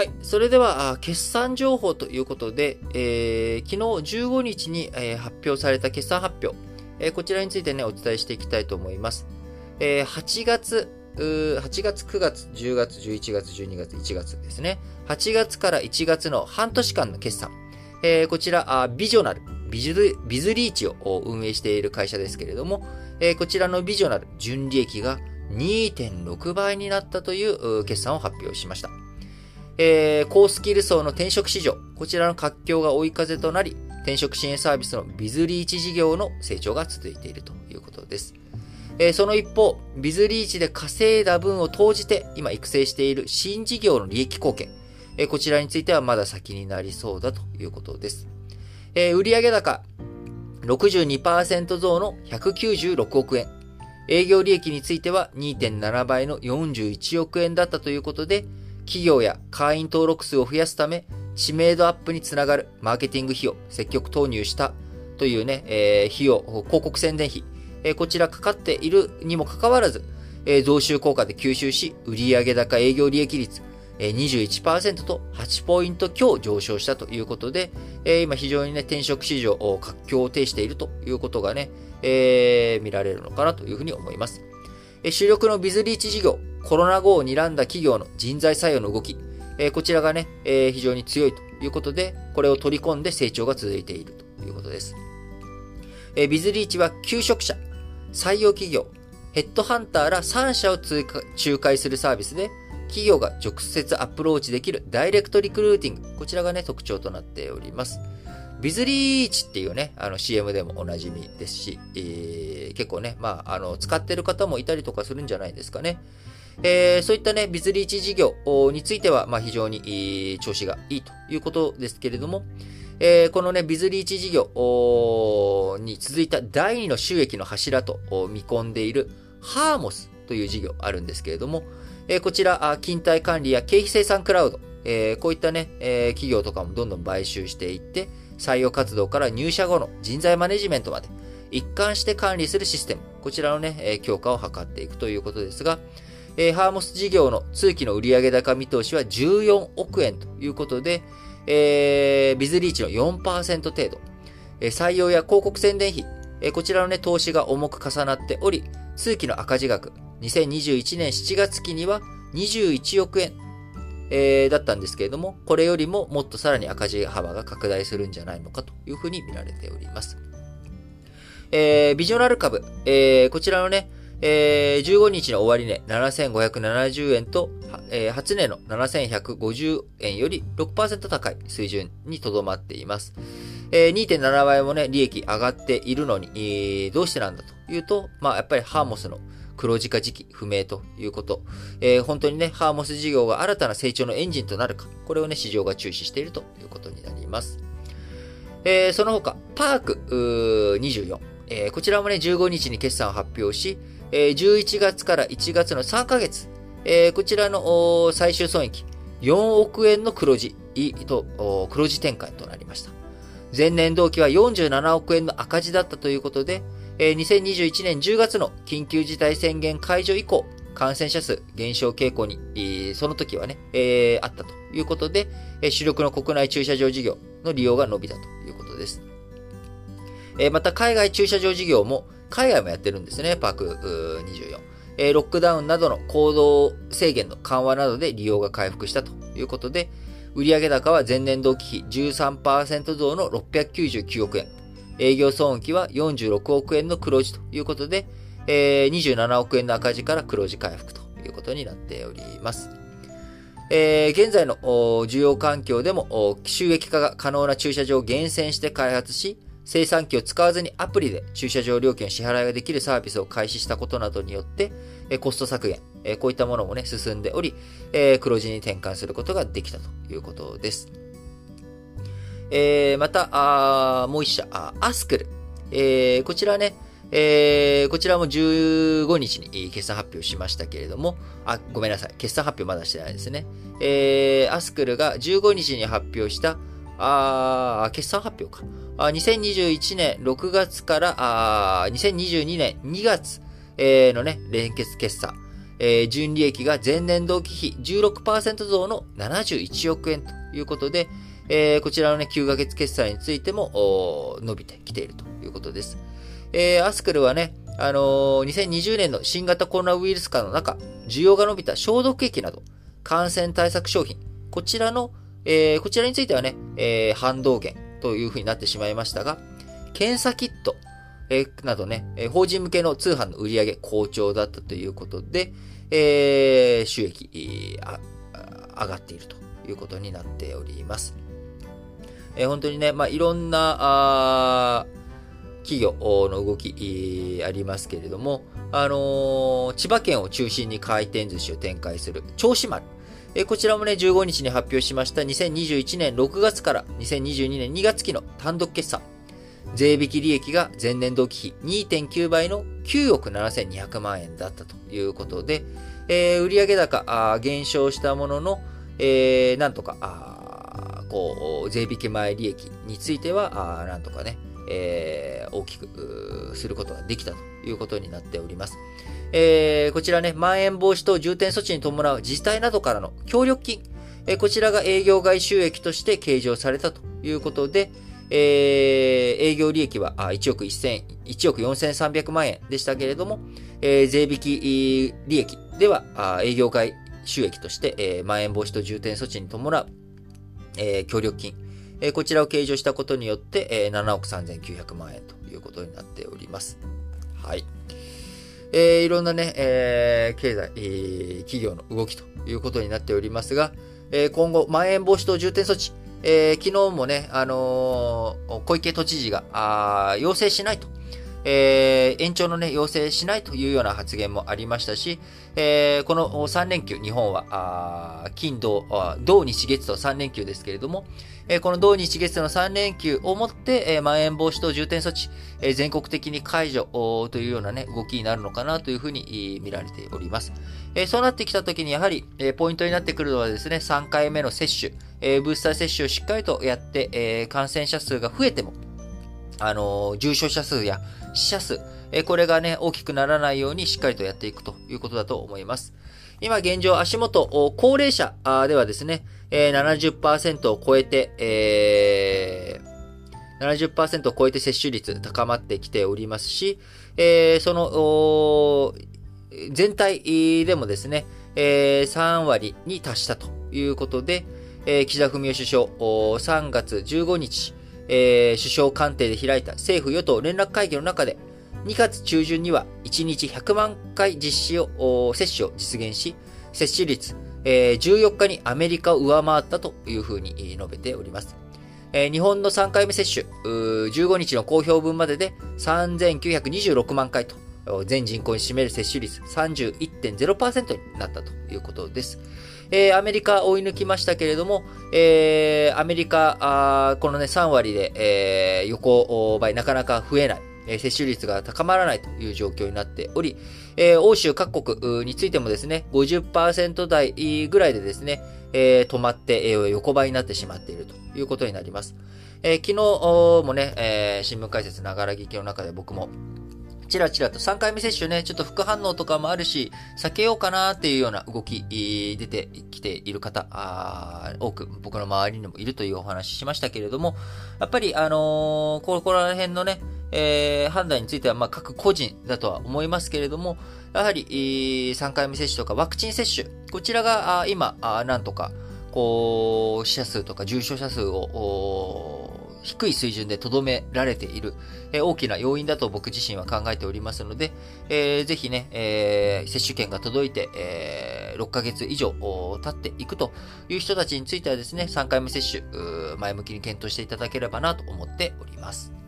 はい。それでは、決算情報ということで、えー、昨日15日に、え、発表された決算発表、えー、こちらについてね、お伝えしていきたいと思います。えー、8月、8月、9月、10月、11月、12月、1月ですね。8月から1月の半年間の決算。えー、こちら、ビジョナル、ビジュビズリーチを運営している会社ですけれども、えー、こちらのビジョナル、純利益が2.6倍になったという決算を発表しました。えー、高スキル層の転職市場、こちらの活況が追い風となり、転職支援サービスのビズリーチ事業の成長が続いているということです。えー、その一方、ビズリーチで稼いだ分を投じて、今育成している新事業の利益貢献、えー、こちらについてはまだ先になりそうだということです。えー、売上高、62%増の196億円。営業利益については2.7倍の41億円だったということで、企業や会員登録数を増やすため、知名度アップにつながるマーケティング費用、積極投入したというね、えー、費用、広告宣伝費、えー、こちらかかっているにもかかわらず、えー、増収効果で吸収し、売上高営業利益率、えー、21%と8ポイント強上昇したということで、えー、今非常にね、転職市場、活況を呈しているということがね、えー、見られるのかなというふうに思います。主力のビズリーチ事業、コロナ後を睨んだ企業の人材採用の動き、えこちらがね、え非常に強いということで、これを取り込んで成長が続いているということです。えビズリーチは求職者、採用企業、ヘッドハンターら3社を仲介するサービスで、企業が直接アプローチできるダイレクトリクルーティング、こちらがね、特徴となっております。ビズリーチっていうね、あの CM でもおなじみですし、えー、結構ね、まあ、あの、使ってる方もいたりとかするんじゃないですかね。えー、そういったね、ビズリーチ事業については、まあ、非常に調子がいいということですけれども、えー、このね、ビズリーチ事業に続いた第2の収益の柱と見込んでいるハーモスという事業あるんですけれども、えー、こちら、勤怠管理や経費生産クラウド、えー、こういったね、えー、企業とかもどんどん買収していって、採用活動から入社後の人材マネジメントまで一貫して管理するシステム、こちらのね、強化を図っていくということですが、えー、ハーモス事業の通期の売上高見通しは14億円ということで、えー、ビズリーチの4%程度、えー、採用や広告宣伝費、えー、こちらのね、投資が重く重なっており、通期の赤字額、2021年7月期には21億円、えー、だったんですけれども、これよりももっとさらに赤字幅が拡大するんじゃないのかというふうに見られております。えー、ビジョナル株、えー、こちらのね、えー、15日の終値7570円と、えー、初値の7150円より6%高い水準にとどまっています。えー、2.7倍もね、利益上がっているのに、えー、どうしてなんだというと、まあ、やっぱりハーモスの黒字化時期不明ということ。えー、本当にね、ハーモス事業が新たな成長のエンジンとなるか、これをね、市場が注視しているということになります。えー、その他、パーク24。えー、こちらもね、15日に決算を発表し、えー、11月から1月の3ヶ月、えー、こちらの最終損益、4億円の黒字と、黒字展開となりました。前年同期は47億円の赤字だったということで、え2021年10月の緊急事態宣言解除以降、感染者数減少傾向に、その時はね、えー、あったということで、主力の国内駐車場事業の利用が伸びたということです。えまた、海外駐車場事業も、海外もやってるんですね、パーク24。えロックダウンなどの行動制限の緩和などで利用が回復したということで、売上高は前年同期比13%増の699億円。営業損益は46億円の黒字ということで、えー、27億円の赤字から黒字回復ということになっております。えー、現在の需要環境でも収益化が可能な駐車場を厳選して開発し、生産機を使わずにアプリで駐車場料金支払いができるサービスを開始したことなどによって、コスト削減、こういったものもね、進んでおり、黒字に転換することができたということです。えー、また、あもう一社、アスクル。えー、こちらね、えー、こちらも15日に決算発表しましたけれども、あ、ごめんなさい。決算発表まだしてないですね。えー、アスクルが15日に発表した、あ決算発表か。あ2021年6月からあ2022年2月、えー、のね、連結決算。えー、純利益が前年同期比16%増の71億円ということで、えー、こちらのね、9ヶ月決済についても伸びてきているということです。えー、アスクルはね、あのー、2020年の新型コロナウイルス化の中、需要が伸びた消毒液など、感染対策商品、こちらの、えー、こちらについてはね、えー、反動減というふうになってしまいましたが、検査キット、えー、などね、え法人向けの通販の売り上げ好調だったということで、えー、収益、上がっているということになっております。えー、本当にね、まあ、いろんな、あ企業の動き、ありますけれども、あのー、千葉県を中心に回転寿司を展開する、銚子丸。え、こちらもね、15日に発表しました2021年6月から2022年2月期の単独決算。税引き利益が前年度期比2.9倍の9億7200万円だったということで、えー、売上高あ減少したものの、えー、なんとか、あこう、税引き前利益については、あなんとかね、えー、大きくすることができたということになっております。えー、こちらね、まん延防止等重点措置に伴う自治体などからの協力金、えー、こちらが営業外収益として計上されたということで、えー、営業利益は1億1000、1億4300万円でしたけれども、えー、税引き利益では営業外収益として、えー、まん延防止等重点措置に伴う、えー、協力金、えこちらを計上したことによって、え7億3900万円ということになっております。はい。えー、いろんなね、えー、経済、えー、企業の動きということになっておりますが、えー、今後、まん延防止等重点措置、えー、昨日もね、あのー、小池都知事が、あ要請しないと。えー、延長のね、要請しないというような発言もありましたし、えー、この3連休、日本は、あ金、土、土日月と3連休ですけれども、え、この土日月の3連休をもって、え、まん延防止等重点措置、え、全国的に解除というようなね、動きになるのかなというふうに見られております。え、そうなってきたときに、やはり、え、ポイントになってくるのはですね、3回目の接種、え、ブースター接種をしっかりとやって、え、感染者数が増えても、あの、重症者数や死者数、えこれがね、大きくならないようにしっかりとやっていくということだと思います。今現状足元、高齢者ではですね、70%を超えて、えー、70%を超えて接種率高まってきておりますし、えー、その、全体でもですね、えー、3割に達したということで、えー、岸田文雄首相、3月15日、えー、首相官邸で開いた政府与党連絡会議の中で、2月中旬には1日100万回実施を、接種を実現し、接種率、えー、14日にアメリカを上回ったというふうに述べております。えー、日本の3回目接種、15日の公表分までで3926万回と、全人口に占める接種率31.0%になったということです。えー、アメリカ追い抜きましたけれども、えー、アメリカ、このね、3割で、えー、横ばいなかなか増えない。え接種率が高まらないという状況になっており、え欧州各国についてもですね、50%台ぐらいでですね、え止まって、え横ばいになってしまっているということになります。え昨日もね、え新聞解説ながら聞きの中で僕もチラチラと3回目接種ね、ちょっと副反応とかもあるし、避けようかなっていうような動き、出てきている方、あ多く僕の周りにもいるというお話しましたけれども、やっぱり、あのー、ここら辺のね、えー、判断については、まあ、各個人だとは思いますけれども、やはり、3回目接種とかワクチン接種、こちらが、今、なんとか、こう、死者数とか重症者数を、低い水準で留められている、大きな要因だと僕自身は考えておりますので、えー、ぜひね、えー、接種券が届いて、えー、6ヶ月以上経っていくという人たちについてはですね、3回目接種、前向きに検討していただければなと思っております。